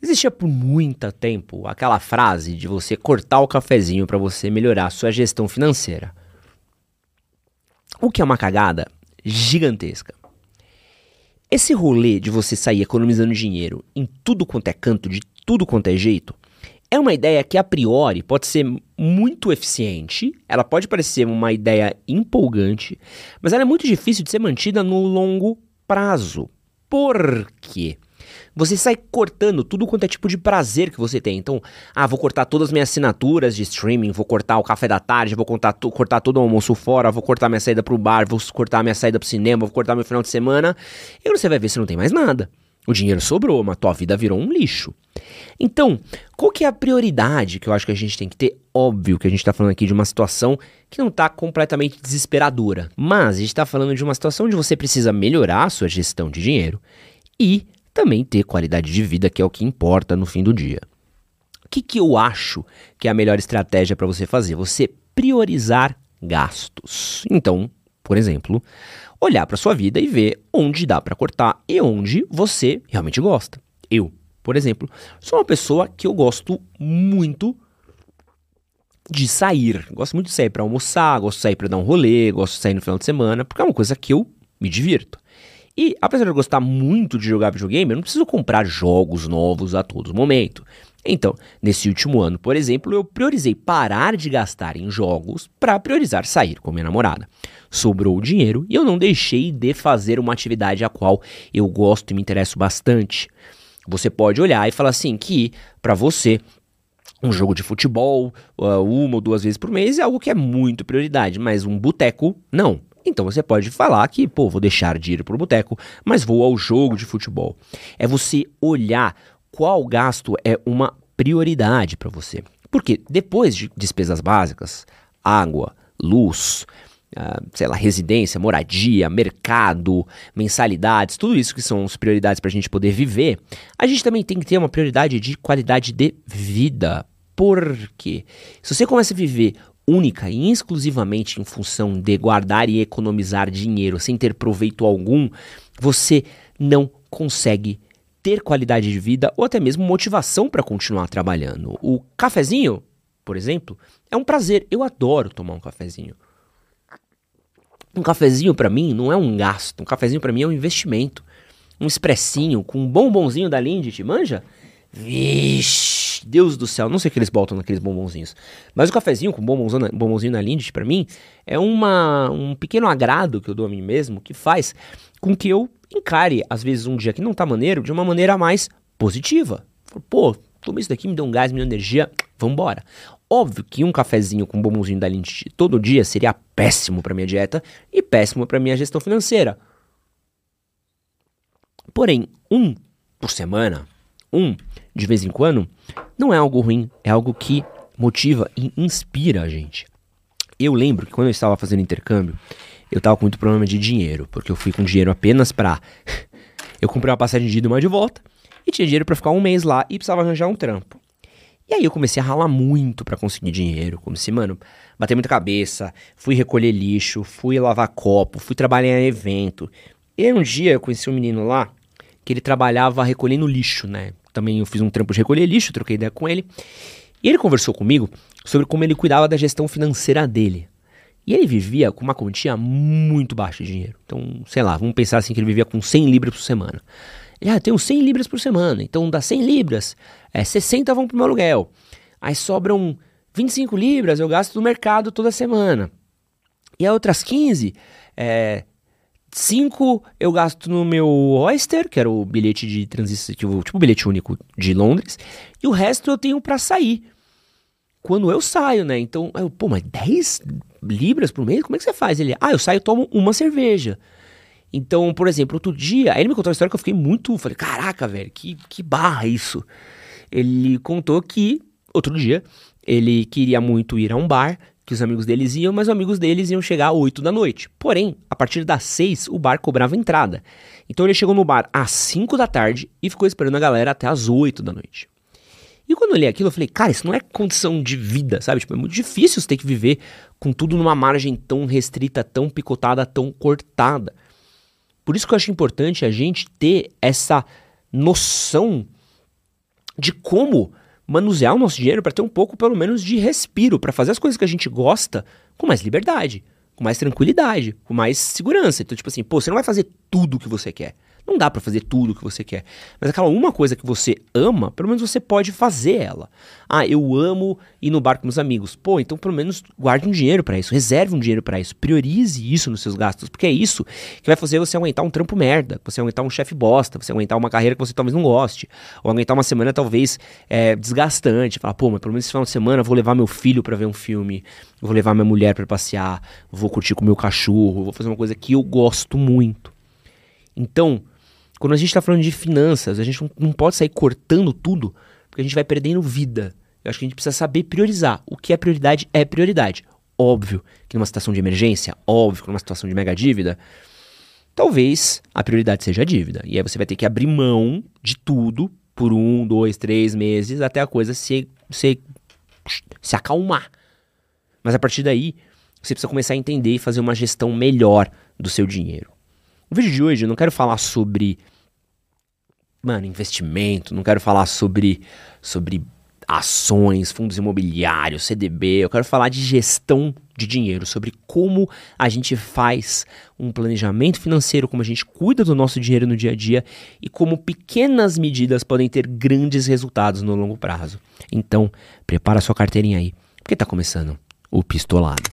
Existia por muito tempo aquela frase de você cortar o cafezinho para você melhorar a sua gestão financeira. O que é uma cagada gigantesca. Esse rolê de você sair economizando dinheiro em tudo quanto é canto, de tudo quanto é jeito, é uma ideia que a priori pode ser muito eficiente, ela pode parecer uma ideia empolgante, mas ela é muito difícil de ser mantida no longo prazo. Por quê? Você sai cortando tudo quanto é tipo de prazer que você tem. Então, ah, vou cortar todas as minhas assinaturas de streaming, vou cortar o café da tarde, vou cortar, cortar todo o almoço fora, vou cortar minha saída pro bar, vou cortar minha saída pro cinema, vou cortar meu final de semana. E você vai ver se não tem mais nada. O dinheiro sobrou, mas tua vida virou um lixo. Então, qual que é a prioridade que eu acho que a gente tem que ter? Óbvio que a gente está falando aqui de uma situação que não está completamente desesperadora, mas a gente está falando de uma situação onde você precisa melhorar a sua gestão de dinheiro e também ter qualidade de vida, que é o que importa no fim do dia. O que, que eu acho que é a melhor estratégia para você fazer? Você priorizar gastos. Então, por exemplo, olhar para sua vida e ver onde dá para cortar e onde você realmente gosta. Eu, por exemplo, sou uma pessoa que eu gosto muito de sair. Gosto muito de sair para almoçar, gosto de sair para dar um rolê, gosto de sair no final de semana, porque é uma coisa que eu me divirto. E apesar de eu gostar muito de jogar videogame, eu não preciso comprar jogos novos a todo momento. Então, nesse último ano, por exemplo, eu priorizei parar de gastar em jogos para priorizar sair com minha namorada. Sobrou o dinheiro e eu não deixei de fazer uma atividade a qual eu gosto e me interesso bastante. Você pode olhar e falar assim que para você um jogo de futebol, uh, uma ou duas vezes por mês é algo que é muito prioridade, mas um boteco não. Então você pode falar que, pô, vou deixar de ir para o boteco, mas vou ao jogo de futebol. É você olhar qual gasto é uma prioridade para você. Porque depois de despesas básicas, água, luz, uh, sei lá, residência, moradia, mercado, mensalidades, tudo isso que são as prioridades para a gente poder viver, a gente também tem que ter uma prioridade de qualidade de vida. Porque se você começa a viver única e exclusivamente em função de guardar e economizar dinheiro sem ter proveito algum, você não consegue ter qualidade de vida ou até mesmo motivação para continuar trabalhando. O cafezinho, por exemplo, é um prazer. Eu adoro tomar um cafezinho. Um cafezinho para mim não é um gasto, um cafezinho para mim é um investimento. Um expressinho com um bombonzinho da Lindt, manja? Vixe, Deus do céu, não sei o que eles botam naqueles bombonzinhos. Mas o cafezinho com bombonzinho, bombonzinho na Lindt, para mim, é uma, um pequeno agrado que eu dou a mim mesmo, que faz com que eu encare, às vezes, um dia que não tá maneiro, de uma maneira mais positiva. Pô, tomei isso daqui, me deu um gás, me deu energia, vambora. Óbvio que um cafezinho com bombonzinho da Lindt todo dia seria péssimo para minha dieta e péssimo para minha gestão financeira. Porém, um por semana, um de vez em quando, não é algo ruim, é algo que motiva e inspira a gente. Eu lembro que quando eu estava fazendo intercâmbio, eu estava com muito problema de dinheiro, porque eu fui com dinheiro apenas para eu comprei uma passagem de ida e uma de volta e tinha dinheiro para ficar um mês lá e precisava arranjar um trampo. E aí eu comecei a ralar muito para conseguir dinheiro, comecei, mano, bater muita cabeça, fui recolher lixo, fui lavar copo, fui trabalhar em evento. E aí um dia eu conheci um menino lá que ele trabalhava recolhendo lixo, né? também eu fiz um trampo de recolher lixo, troquei ideia com ele. E ele conversou comigo sobre como ele cuidava da gestão financeira dele. E ele vivia com uma quantia muito baixa de dinheiro. Então, sei lá, vamos pensar assim que ele vivia com 100 libras por semana. Ele, ah, tenho 100 libras por semana, então das 100 libras, é, 60 vão pro meu aluguel. Aí sobram 25 libras, eu gasto no mercado toda semana. E as outras 15, é, 5 eu gasto no meu Oyster, que era o bilhete de transição, tipo, bilhete único de Londres, e o resto eu tenho para sair. Quando eu saio, né? Então, eu, pô, mas 10 libras por mês? Como é que você faz? Ele, ah, eu saio e tomo uma cerveja. Então, por exemplo, outro dia, aí ele me contou uma história que eu fiquei muito. Falei, caraca, velho, que, que barra isso. Ele contou que, outro dia, ele queria muito ir a um bar, que os amigos deles iam, mas os amigos deles iam chegar às 8 da noite. Porém, a partir das 6, o bar cobrava entrada. Então ele chegou no bar às 5 da tarde e ficou esperando a galera até às 8 da noite. E quando eu li aquilo, eu falei, cara, isso não é condição de vida, sabe? Tipo, é muito difícil você ter que viver com tudo numa margem tão restrita, tão picotada, tão cortada. Por isso que eu acho importante a gente ter essa noção de como manusear o nosso dinheiro para ter um pouco, pelo menos, de respiro, para fazer as coisas que a gente gosta com mais liberdade, com mais tranquilidade, com mais segurança. Então, tipo assim, pô, você não vai fazer tudo o que você quer. Não dá para fazer tudo o que você quer. Mas aquela uma coisa que você ama, pelo menos você pode fazer ela. Ah, eu amo ir no bar com meus amigos. Pô, então pelo menos guarde um dinheiro para isso, reserve um dinheiro para isso, priorize isso nos seus gastos, porque é isso que vai fazer você aguentar um trampo merda, você aguentar um chefe bosta, você aguentar uma carreira que você talvez não goste, ou aguentar uma semana talvez é, desgastante. Falar, pô, mas pelo menos esse final de semana eu vou levar meu filho para ver um filme, vou levar minha mulher para passear, vou curtir com meu cachorro, vou fazer uma coisa que eu gosto muito. Então, quando a gente está falando de finanças, a gente não, não pode sair cortando tudo, porque a gente vai perdendo vida. Eu acho que a gente precisa saber priorizar. O que é prioridade é prioridade. Óbvio que numa situação de emergência, óbvio que numa situação de mega dívida, talvez a prioridade seja a dívida. E aí você vai ter que abrir mão de tudo por um, dois, três meses até a coisa se, se, se acalmar. Mas a partir daí, você precisa começar a entender e fazer uma gestão melhor do seu dinheiro. No vídeo de hoje eu não quero falar sobre mano, investimento, não quero falar sobre sobre ações, fundos imobiliários, CDB, eu quero falar de gestão de dinheiro, sobre como a gente faz um planejamento financeiro, como a gente cuida do nosso dinheiro no dia a dia e como pequenas medidas podem ter grandes resultados no longo prazo. Então, prepara sua carteirinha aí, porque está começando o pistolado.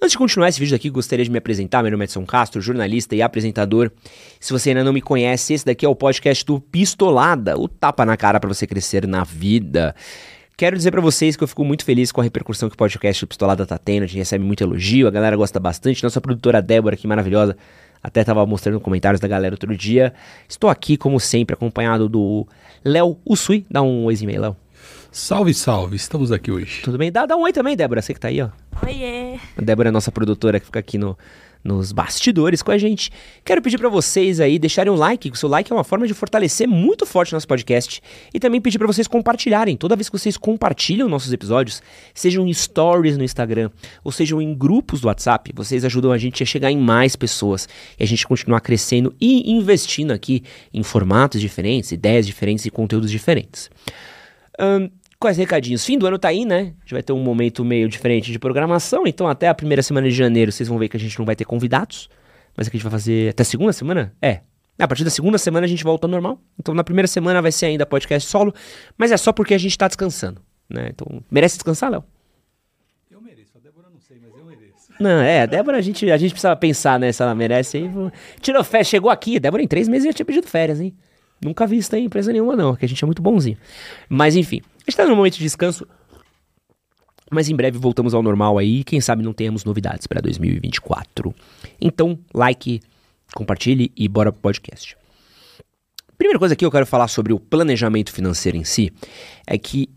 Antes de continuar esse vídeo aqui, gostaria de me apresentar. Meu nome é Edson Castro, jornalista e apresentador. Se você ainda não me conhece, esse daqui é o podcast do Pistolada, o tapa na cara para você crescer na vida. Quero dizer para vocês que eu fico muito feliz com a repercussão que o podcast do Pistolada tá tendo. A gente recebe muito elogio, a galera gosta bastante. Nossa produtora Débora, que maravilhosa, até tava mostrando comentários da galera outro dia. Estou aqui, como sempre, acompanhado do Léo Usui. Dá um oizinho aí, Léo. Salve, salve, estamos aqui hoje. Tudo bem? Dá, dá um oi também, Débora, você que tá aí, ó. Oiê. A Débora é a nossa produtora que fica aqui no, nos bastidores com a gente. Quero pedir para vocês aí deixarem um like, que o seu like é uma forma de fortalecer muito forte o nosso podcast. E também pedir para vocês compartilharem. Toda vez que vocês compartilham nossos episódios, sejam em stories no Instagram, ou sejam em grupos do WhatsApp, vocês ajudam a gente a chegar em mais pessoas e a gente continuar crescendo e investindo aqui em formatos diferentes, ideias diferentes e conteúdos diferentes. Ahn, Quais recadinhos? Fim do ano tá aí, né? A gente vai ter um momento meio diferente de programação, então até a primeira semana de janeiro vocês vão ver que a gente não vai ter convidados. Mas aqui a gente vai fazer até a segunda semana? É. A partir da segunda semana a gente volta ao normal. Então na primeira semana vai ser ainda podcast solo, mas é só porque a gente tá descansando, né? Então, merece descansar, Léo? Eu mereço, a Débora não sei, mas eu mereço. Não, é, a Débora, a gente, a gente precisa pensar, né, se ela merece aí. Tirou férias, chegou aqui, a Débora em três meses já tinha pedido férias, hein? Nunca vi isso em empresa nenhuma, não, que a gente é muito bonzinho. Mas enfim, a gente tá momento de descanso, mas em breve voltamos ao normal aí, quem sabe não tenhamos novidades para 2024. Então, like, compartilhe e bora pro podcast. Primeira coisa que eu quero falar sobre o planejamento financeiro em si é que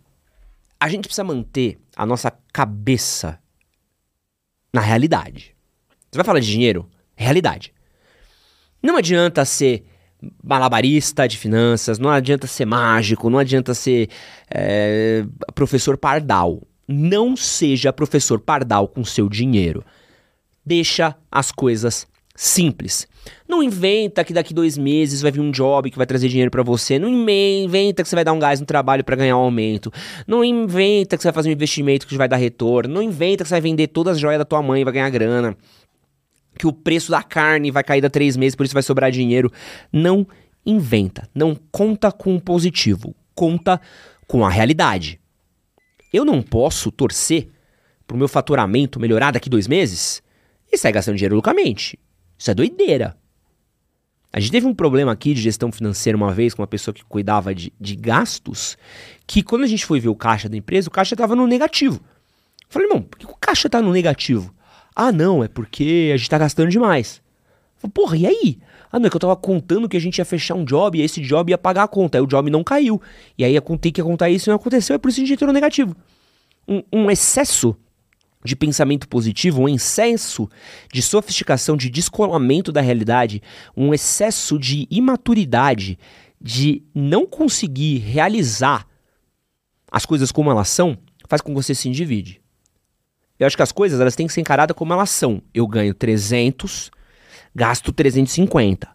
a gente precisa manter a nossa cabeça na realidade. Você vai falar de dinheiro? Realidade. Não adianta ser malabarista de finanças, não adianta ser mágico, não adianta ser é, professor pardal. Não seja professor pardal com seu dinheiro. Deixa as coisas simples. Não inventa que daqui dois meses vai vir um job que vai trazer dinheiro pra você. Não inve- inventa que você vai dar um gás no trabalho pra ganhar um aumento. Não inventa que você vai fazer um investimento que vai dar retorno. Não inventa que você vai vender todas as joias da tua mãe e vai ganhar grana. Que o preço da carne vai cair daqui a três meses, por isso vai sobrar dinheiro. Não inventa. Não conta com o positivo. Conta com a realidade. Eu não posso torcer pro meu faturamento melhorar daqui dois meses e sair gastando dinheiro loucamente. Isso é doideira. A gente teve um problema aqui de gestão financeira uma vez com uma pessoa que cuidava de, de gastos, que quando a gente foi ver o caixa da empresa, o caixa estava no negativo. Eu falei, irmão, por que o caixa está no negativo? Ah, não, é porque a gente está gastando demais. Falei, Porra, e aí? Ah, não, é que eu tava contando que a gente ia fechar um job e esse job ia pagar a conta. Aí o job não caiu. E aí contei que ia contar isso e não aconteceu, é por isso que a gente entrou negativo. Um, um excesso de pensamento positivo, um excesso de sofisticação, de descolamento da realidade, um excesso de imaturidade, de não conseguir realizar as coisas como elas são, faz com que você se endivide. Eu acho que as coisas elas têm que ser encaradas como elas são. Eu ganho 300, gasto 350.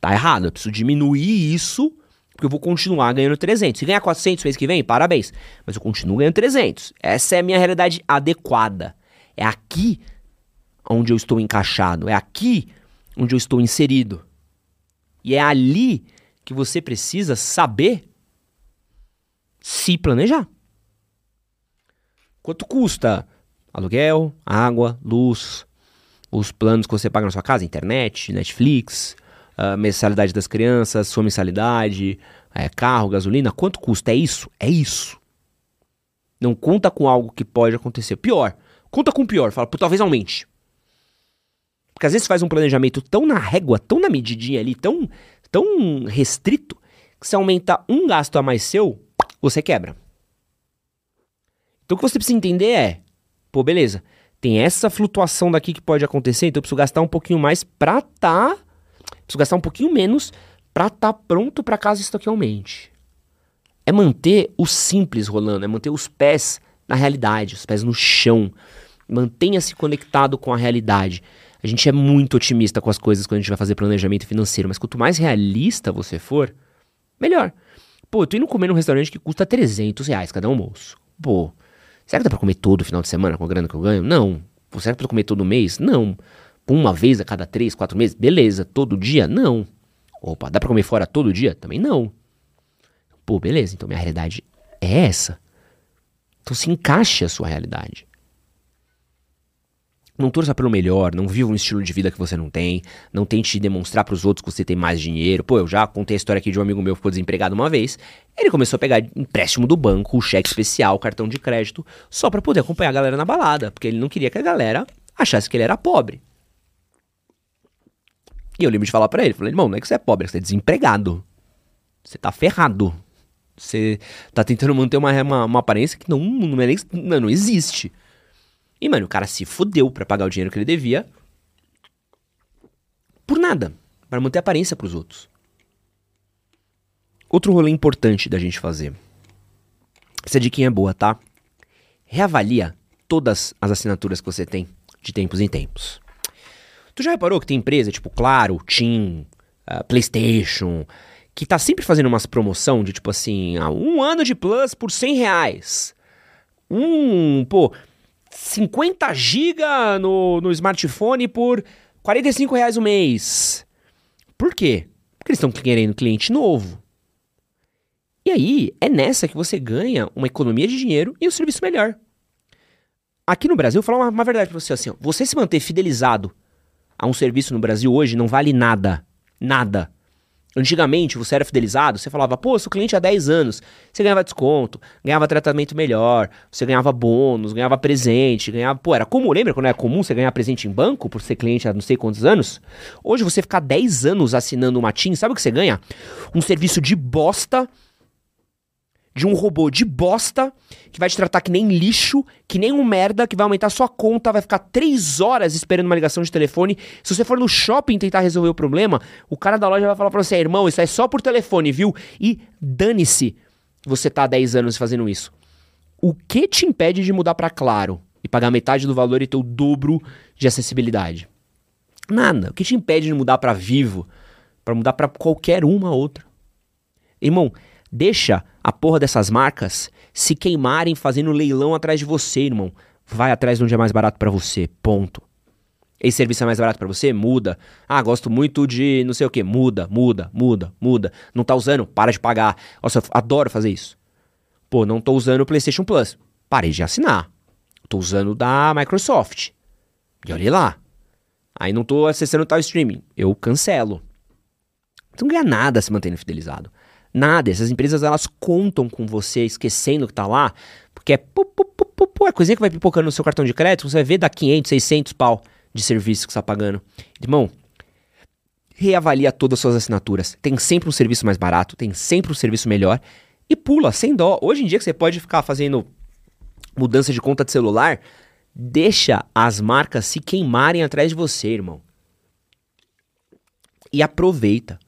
Tá errado, eu preciso diminuir isso, porque eu vou continuar ganhando 300. Se ganhar 400 mês que vem, parabéns. Mas eu continuo ganhando 300. Essa é a minha realidade adequada. É aqui onde eu estou encaixado. É aqui onde eu estou inserido. E é ali que você precisa saber se planejar. Quanto custa aluguel, água, luz, os planos que você paga na sua casa, internet, Netflix, mensalidade das crianças, sua mensalidade, é, carro, gasolina, quanto custa? É isso? É isso. Não conta com algo que pode acontecer. Pior, conta com pior. Fala, talvez aumente. Porque às vezes faz um planejamento tão na régua, tão na medidinha ali, tão, tão restrito, que se aumentar um gasto a mais seu, você quebra. Então o que você precisa entender é, pô, beleza, tem essa flutuação daqui que pode acontecer, então eu preciso gastar um pouquinho mais pra tá preciso gastar um pouquinho menos pra estar pronto pra caso isso aqui aumente. É manter o simples rolando, é manter os pés na realidade, os pés no chão. Mantenha-se conectado com a realidade. A gente é muito otimista com as coisas quando a gente vai fazer planejamento financeiro, mas quanto mais realista você for, melhor. Pô, eu tô indo comer num restaurante que custa 300 reais cada almoço. Pô, será que dá pra comer todo final de semana com a grana que eu ganho? Não. Será que dá pra comer todo mês? Não. Uma vez a cada três, quatro meses? Beleza. Todo dia? Não. Opa, dá pra comer fora todo dia? Também não. Pô, beleza. Então minha realidade é essa. Então se encaixe a sua realidade. Não torça pelo melhor, não viva um estilo de vida que você não tem, não tente demonstrar pros outros que você tem mais dinheiro. Pô, eu já contei a história aqui de um amigo meu que ficou desempregado uma vez. Ele começou a pegar empréstimo do banco, cheque especial, cartão de crédito, só pra poder acompanhar a galera na balada, porque ele não queria que a galera achasse que ele era pobre. E eu lembro de falar pra ele, falei, irmão, não é que você é pobre, é que você é desempregado. Você tá ferrado. Você tá tentando manter uma, uma, uma aparência que não, não, é nem, não existe. E, mano, o cara se fudeu pra pagar o dinheiro que ele devia. Por nada. Pra manter aparência pros outros. Outro rolê importante da gente fazer. Essa diquinha é boa, tá? Reavalia todas as assinaturas que você tem de tempos em tempos. Tu já reparou que tem empresa tipo Claro, TIM, uh, PlayStation, que tá sempre fazendo umas promoção de tipo assim, ah, um ano de Plus por 100 reais. Um, pô, 50 GB no, no smartphone por 45 reais o mês. Por quê? Porque eles estão querendo cliente novo. E aí, é nessa que você ganha uma economia de dinheiro e um serviço melhor. Aqui no Brasil, vou falar uma, uma verdade pra você assim, ó, você se manter fidelizado a um serviço no Brasil hoje não vale nada. Nada. Antigamente, você era fidelizado, você falava, pô, sou cliente há 10 anos. Você ganhava desconto, ganhava tratamento melhor, você ganhava bônus, ganhava presente, ganhava. Pô, era comum, lembra quando era comum você ganhar presente em banco por ser cliente há não sei quantos anos? Hoje você ficar 10 anos assinando uma TIM, sabe o que você ganha? Um serviço de bosta de um robô de bosta que vai te tratar que nem lixo, que nem um merda, que vai aumentar sua conta, vai ficar três horas esperando uma ligação de telefone. Se você for no shopping tentar resolver o problema, o cara da loja vai falar pra você, irmão, isso é só por telefone, viu? E dane-se você tá há 10 anos fazendo isso. O que te impede de mudar para Claro e pagar metade do valor e ter o dobro de acessibilidade? Nada. O que te impede de mudar para Vivo, para mudar para qualquer uma outra? Irmão, Deixa a porra dessas marcas se queimarem fazendo leilão atrás de você, irmão. Vai atrás de onde é mais barato para você. Ponto. Esse serviço é mais barato para você? Muda. Ah, gosto muito de não sei o que. Muda, muda, muda, muda. Não tá usando? Para de pagar. Nossa, eu adoro fazer isso. Pô, não tô usando o PlayStation Plus. Parei de assinar. Tô usando da Microsoft. E olhe lá. Aí não tô acessando tal streaming. Eu cancelo. Você não ganha nada se mantendo fidelizado. Nada. Essas empresas elas contam com você esquecendo que tá lá, porque é, pu, pu, pu, pu, pu, é coisinha que vai pipocando no seu cartão de crédito, você vai ver dar 500, 600 pau de serviço que você tá pagando. Irmão, reavalia todas as suas assinaturas. Tem sempre um serviço mais barato, tem sempre um serviço melhor e pula sem dó. Hoje em dia que você pode ficar fazendo mudança de conta de celular, deixa as marcas se queimarem atrás de você, irmão. E aproveita.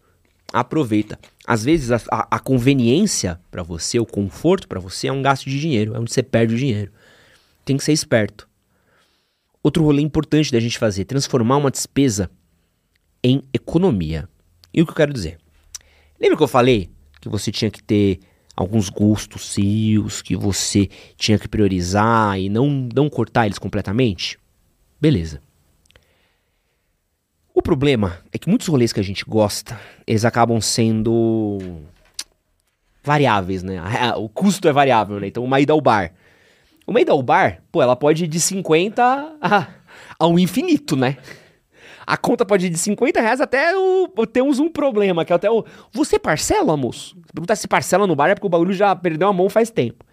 Aproveita. Às vezes a, a, conveniência para você, o conforto para você é um gasto de dinheiro, é onde você perde o dinheiro. Tem que ser esperto. Outro rolê importante da gente fazer, transformar uma despesa em economia. E o que eu quero dizer? Lembra que eu falei que você tinha que ter alguns gostos seus, que você tinha que priorizar e não, não cortar eles completamente? Beleza. O problema é que muitos rolês que a gente gosta, eles acabam sendo variáveis, né? O custo é variável, né? Então, uma ida ao bar. Uma ida ao bar, pô, ela pode ir de 50 a, ao infinito, né? A conta pode ir de 50 reais até o, temos um problema, que é até o. Você parcela, moço? Se perguntar se parcela no bar é porque o bagulho já perdeu a mão faz tempo.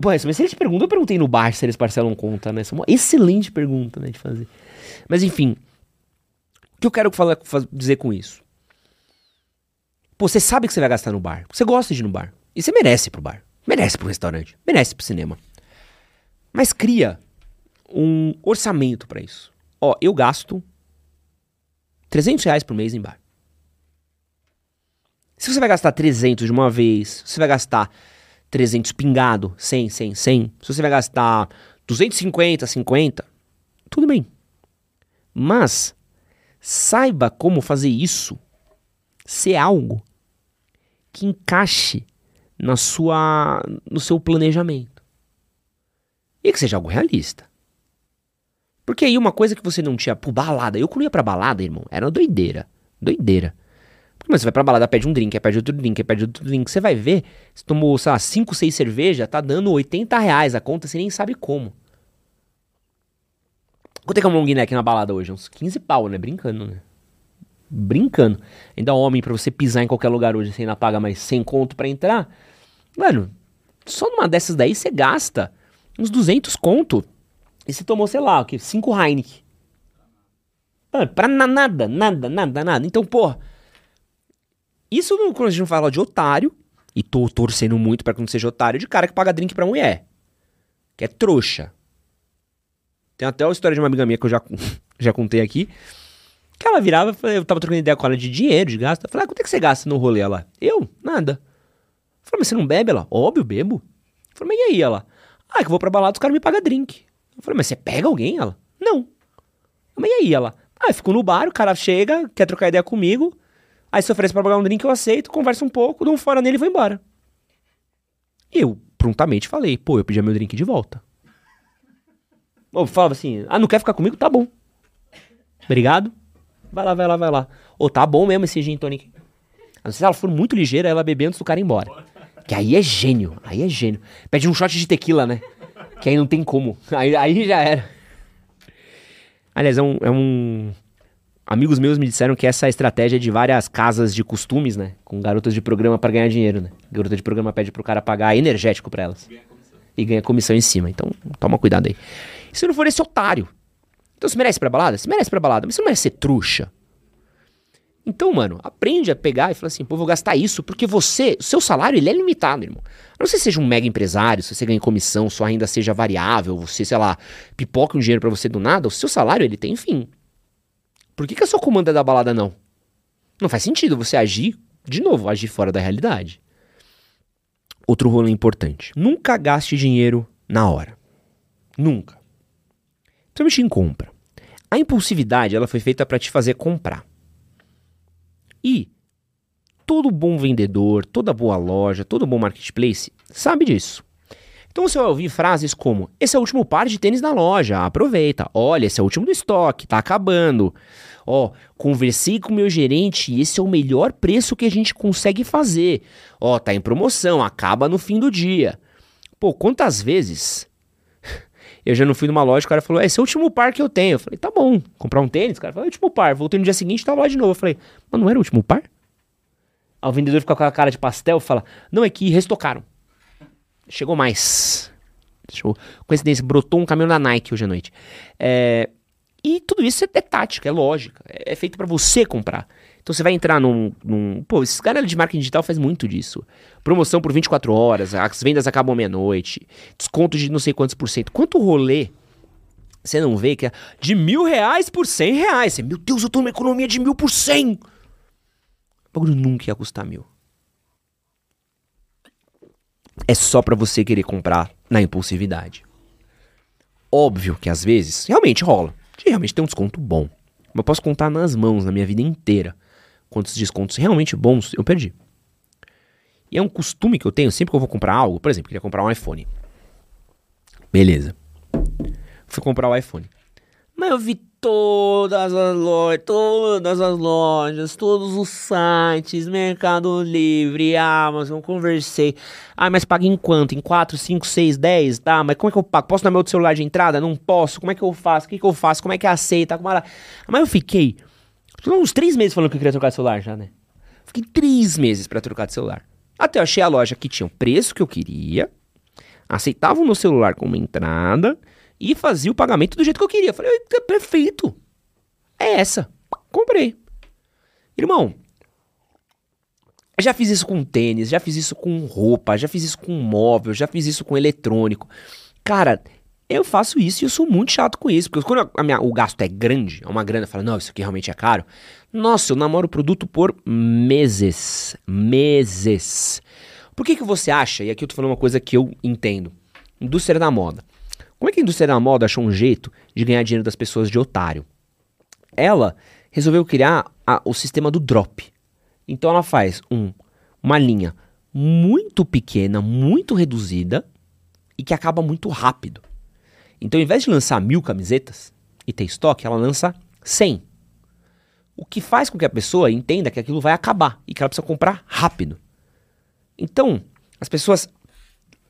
Pô, mas se eles perguntam, eu perguntei no bar se eles parcelam conta, né? Essa é uma excelente pergunta, né, de fazer. Mas enfim, que eu quero falar, dizer com isso? Pô, você sabe que você vai gastar no bar. Você gosta de ir no bar. E você merece ir pro bar. Merece pro restaurante. Merece pro cinema. Mas cria um orçamento para isso. Ó, eu gasto 300 reais por mês em bar. Se você vai gastar 300 de uma vez, se você vai gastar 300 pingado, 100, 100, 100, se você vai gastar 250, 50, tudo bem. Mas Saiba como fazer isso ser algo que encaixe na sua no seu planejamento. E que seja algo realista. Porque aí uma coisa que você não tinha, por balada, eu quando ia pra balada, irmão, era uma doideira, doideira. Mas você vai pra balada, pede um drink, pede outro drink, pede outro drink, você vai ver, você tomou, sei lá, 5, 6 cerveja, tá dando 80 reais a conta, você nem sabe como. Quanto é que é um long neck na balada hoje? Uns 15 pau, né? Brincando, né? Brincando. Ainda homem pra você pisar em qualquer lugar hoje, você ainda paga mais 100 conto pra entrar. Mano, só numa dessas daí você gasta uns 200 conto. E você tomou, sei lá, o que? 5 Heineken. Mano, pra nada, nada, nada, nada. Então, pô. Isso quando a gente fala de otário, e tô torcendo muito para que não seja otário, de cara que paga drink pra mulher. Que é trouxa. Tem até a história de uma amiga minha que eu já, já contei aqui. Que ela virava, eu tava trocando ideia com ela de dinheiro, de gasto. Eu falei, ah, quanto é que você gasta no rolê? Ela, eu? Nada. Eu falei, mas você não bebe? Ela, óbvio, bebo. Eu falei, mas e aí? Ela, ah, é que eu vou pra balada, os caras me pagam drink. Eu falei, mas você pega alguém? Ela, não. Mas e aí? Ela, ah, eu fico no bar, o cara chega, quer trocar ideia comigo. Aí se oferece pra pagar um drink, eu aceito, conversa um pouco, dou um fora nele e vou embora. Eu prontamente falei, pô, eu pedi meu drink de volta. Ou falava assim, ah, não quer ficar comigo? Tá bom. Obrigado. Vai lá, vai lá, vai lá. Ou tá bom mesmo esse gin tonic. Não sei se ela for muito ligeira, ela beber antes do cara ir embora. Que aí é gênio, aí é gênio. Pede um shot de tequila, né? Que aí não tem como. Aí, aí já era. Aliás, é um, é um. Amigos meus me disseram que essa é a estratégia de várias casas de costumes, né? Com garotas de programa para ganhar dinheiro, né? Garota de programa pede pro cara pagar energético pra elas. E ganha comissão em cima. Então, toma cuidado aí. E se não for esse otário? Então você merece ir pra balada? Você merece ir pra balada, mas você não merece ser trouxa. Então, mano, aprende a pegar e falar assim, pô, vou gastar isso, porque você, o seu salário, ele é limitado, irmão. A não ser que seja um mega empresário, se você ganha comissão, sua renda seja variável, você, sei lá, pipoca um dinheiro pra você do nada, o seu salário, ele tem fim. Por que, que a sua comanda é da balada não? Não faz sentido você agir, de novo, agir fora da realidade. Outro rolê importante. Nunca gaste dinheiro na hora. Nunca. Principalmente em compra. A impulsividade, ela foi feita para te fazer comprar. E todo bom vendedor, toda boa loja, todo bom marketplace sabe disso. Então você vai ouvir frases como: esse é o último par de tênis da loja, aproveita. Olha, esse é o último do estoque, tá acabando. Ó, conversei com o meu gerente e esse é o melhor preço que a gente consegue fazer. Ó, tá em promoção, acaba no fim do dia. Pô, quantas vezes eu já não fui numa loja, o cara falou: esse é o último par que eu tenho. Eu falei: tá bom, comprar um tênis? O cara falou: é o último par. Voltei no dia seguinte, tava lá de novo. Eu falei: mas não era o último par? Aí o vendedor fica com a cara de pastel e fala: não, é que restocaram. Chegou mais. Chegou. Coincidência, brotou um caminhão da Nike hoje à noite. É, e tudo isso é, é tática, é lógica. É, é feito para você comprar. Então você vai entrar num, num. Pô, esses caras de marketing digital faz muito disso. Promoção por 24 horas, as vendas acabam meia-noite, desconto de não sei quantos por cento. Quanto rolê você não vê que é de mil reais por cem reais? Você, meu Deus, eu tô numa economia de mil por cem. O bagulho nunca ia custar mil. É só para você querer comprar na impulsividade. Óbvio que às vezes realmente rola. De realmente tem um desconto bom. Mas posso contar nas mãos na minha vida inteira quantos descontos realmente bons eu perdi. E é um costume que eu tenho sempre que eu vou comprar algo. Por exemplo, queria comprar um iPhone. Beleza. Fui comprar o iPhone. Mas eu vi todas as lojas, todas as lojas, todos os sites, Mercado Livre, Amazon, conversei. Ah, mas paga em quanto? Em 4, 5, 6, 10? Tá, mas como é que eu pago? Posso dar meu outro celular de entrada? Não posso. Como é que eu faço? O que, que eu faço? Como é que aceita? Como ela... Mas eu fiquei uns 3 meses falando que eu queria trocar de celular já, né? Fiquei 3 meses para trocar de celular. Até eu achei a loja que tinha o preço que eu queria, aceitava o meu celular como entrada e fazia o pagamento do jeito que eu queria. Falei, perfeito. É essa. Comprei. Irmão, já fiz isso com tênis, já fiz isso com roupa, já fiz isso com móvel, já fiz isso com eletrônico. Cara, eu faço isso e eu sou muito chato com isso. Porque quando a minha, o gasto é grande, é uma grana, eu falo, não, isso aqui realmente é caro. Nossa, eu namoro o produto por meses. Meses. Por que, que você acha, e aqui eu tô falando uma coisa que eu entendo, indústria da moda. Como é que a indústria da moda achou um jeito de ganhar dinheiro das pessoas de otário? Ela resolveu criar a, o sistema do drop. Então ela faz um, uma linha muito pequena, muito reduzida e que acaba muito rápido. Então, ao invés de lançar mil camisetas e ter estoque, ela lança 100. O que faz com que a pessoa entenda que aquilo vai acabar e que ela precisa comprar rápido. Então, as pessoas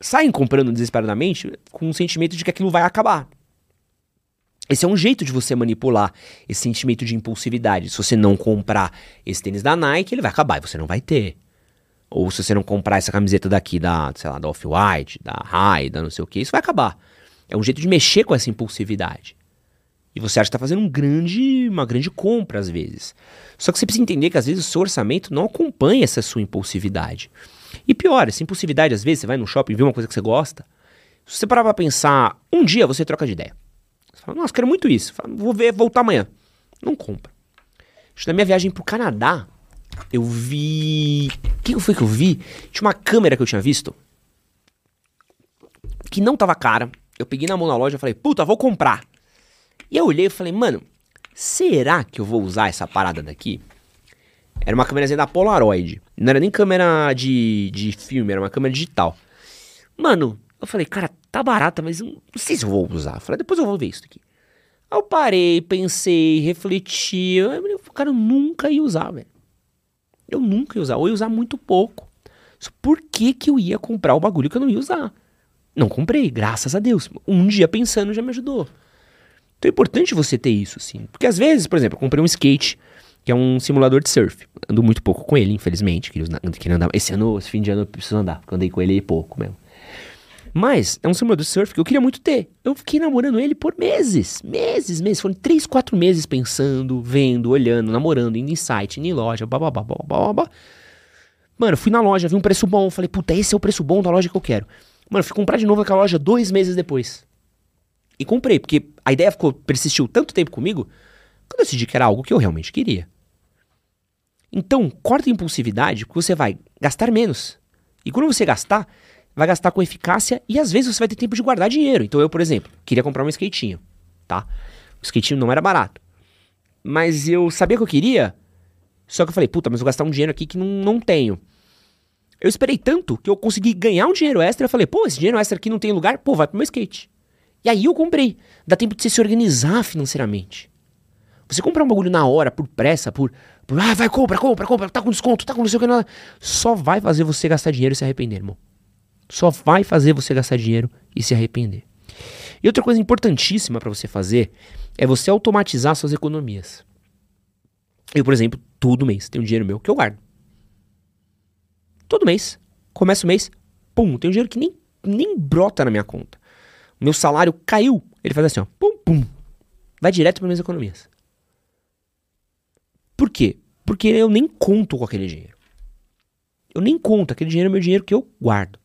saem comprando desesperadamente com um sentimento de que aquilo vai acabar. Esse é um jeito de você manipular esse sentimento de impulsividade. Se você não comprar esse tênis da Nike, ele vai acabar e você não vai ter. Ou se você não comprar essa camiseta daqui da, sei lá, da Off-White, da High, da não sei o que, isso vai acabar. É um jeito de mexer com essa impulsividade. E você acha que está fazendo um grande, uma grande compra às vezes. Só que você precisa entender que às vezes o seu orçamento não acompanha essa sua impulsividade. E pior, essa impulsividade, às vezes, você vai no shopping e vê uma coisa que você gosta. Se você parar pra pensar, um dia você troca de ideia. Você fala, nossa, quero muito isso. Fala, vou ver, voltar amanhã. Não compra. Na minha viagem pro Canadá, eu vi. O que foi que eu vi? Tinha uma câmera que eu tinha visto. Que não tava cara. Eu peguei na mão na loja e falei, puta, vou comprar. E eu olhei e falei, mano, será que eu vou usar essa parada daqui? Era uma câmerazinha da Polaroid. Não era nem câmera de, de filme, era uma câmera digital. Mano, eu falei, cara, tá barata, mas não sei se eu vou usar. Eu falei, depois eu vou ver isso aqui. Aí eu parei, pensei, refleti. Eu cara, eu nunca ia usar, velho. Eu nunca ia usar, ou ia usar muito pouco. Por que que eu ia comprar o bagulho que eu não ia usar? Não comprei, graças a Deus. Um dia pensando já me ajudou. Então é importante você ter isso, assim. Porque às vezes, por exemplo, eu comprei um skate, que é um simulador de surf. Ando muito pouco com ele, infelizmente. Queria, andar. Esse ano, esse fim de ano, eu preciso andar, porque eu andei com ele pouco mesmo. Mas é um simulador de surf que eu queria muito ter. Eu fiquei namorando ele por meses. Meses, meses. Foram três, quatro meses pensando, vendo, olhando, namorando, indo em site, indo em loja, babá, babá. Mano, fui na loja, vi um preço bom. Falei, puta, esse é o preço bom da loja que eu quero. Mano, fui comprar de novo aquela loja dois meses depois. E comprei, porque a ideia ficou, persistiu tanto tempo comigo que eu decidi que era algo que eu realmente queria. Então, corta a impulsividade, porque você vai gastar menos. E quando você gastar, vai gastar com eficácia e às vezes você vai ter tempo de guardar dinheiro. Então eu, por exemplo, queria comprar um skatinho, tá? O skatinho não era barato. Mas eu sabia que eu queria, só que eu falei, puta, mas vou gastar um dinheiro aqui que não, não tenho. Eu esperei tanto que eu consegui ganhar um dinheiro extra. Eu falei, pô, esse dinheiro extra aqui não tem lugar, pô, vai pro meu skate. E aí eu comprei. Dá tempo de você se organizar financeiramente. Você comprar um bagulho na hora, por pressa, por, por ah, vai, compra, compra, compra, tá com desconto, tá com não sei o que, nada. Só vai fazer você gastar dinheiro e se arrepender, irmão só vai fazer você gastar dinheiro e se arrepender. E outra coisa importantíssima para você fazer é você automatizar suas economias. Eu, por exemplo, todo mês tenho um dinheiro meu que eu guardo. Todo mês. Começa o mês, pum, tem um dinheiro que nem, nem brota na minha conta. Meu salário caiu. Ele faz assim, ó, pum, pum. Vai direto para minhas economias. Por quê? Porque eu nem conto com aquele dinheiro. Eu nem conto, aquele dinheiro é meu dinheiro que eu guardo.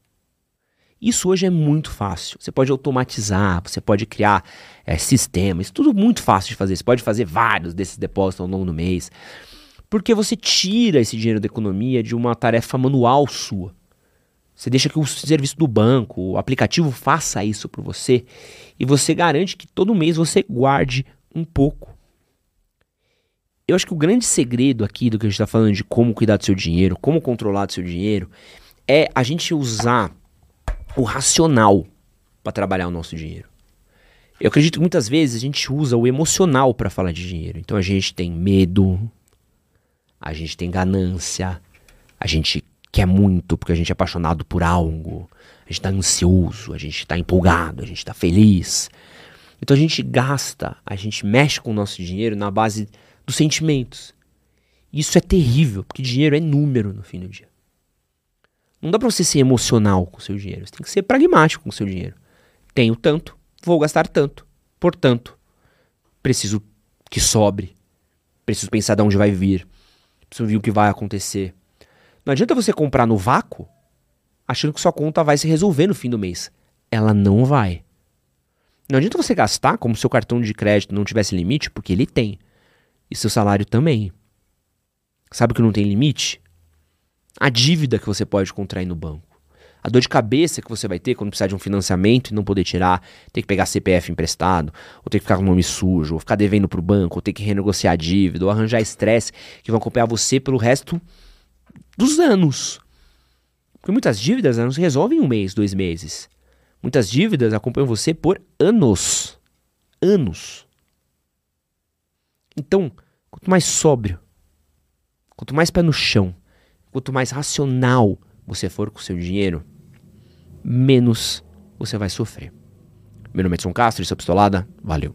Isso hoje é muito fácil. Você pode automatizar, você pode criar é, sistemas, tudo muito fácil de fazer. Você pode fazer vários desses depósitos ao longo do mês. Porque você tira esse dinheiro da economia de uma tarefa manual sua. Você deixa que o serviço do banco, o aplicativo faça isso por você e você garante que todo mês você guarde um pouco. Eu acho que o grande segredo aqui do que a gente está falando de como cuidar do seu dinheiro, como controlar do seu dinheiro, é a gente usar o racional para trabalhar o nosso dinheiro. Eu acredito que muitas vezes a gente usa o emocional para falar de dinheiro. Então a gente tem medo, a gente tem ganância, a gente quer muito porque a gente é apaixonado por algo, a gente está ansioso, a gente está empolgado, a gente está feliz. Então a gente gasta, a gente mexe com o nosso dinheiro na base dos sentimentos. Isso é terrível, porque dinheiro é número no fim do dia. Não dá para você ser emocional com o seu dinheiro. Você tem que ser pragmático com o seu dinheiro. Tenho tanto, vou gastar tanto. Portanto, preciso que sobre. Preciso pensar de onde vai vir. Preciso ver o que vai acontecer. Não adianta você comprar no vácuo achando que sua conta vai se resolver no fim do mês. Ela não vai. Não adianta você gastar como se seu cartão de crédito não tivesse limite, porque ele tem. E seu salário também. Sabe que não tem limite? a dívida que você pode contrair no banco, a dor de cabeça que você vai ter quando precisar de um financiamento e não poder tirar, ter que pegar CPF emprestado, ou ter que ficar com o nome sujo, ou ficar devendo para o banco, ou ter que renegociar a dívida, ou arranjar estresse que vão acompanhar você pelo resto dos anos. Porque muitas dívidas não se resolvem em um mês, dois meses. Muitas dívidas acompanham você por anos. Anos. Então, quanto mais sóbrio, quanto mais pé no chão, Quanto mais racional você for com o seu dinheiro, menos você vai sofrer. Meu nome é Edson Castro, isso é Pistolada. Valeu.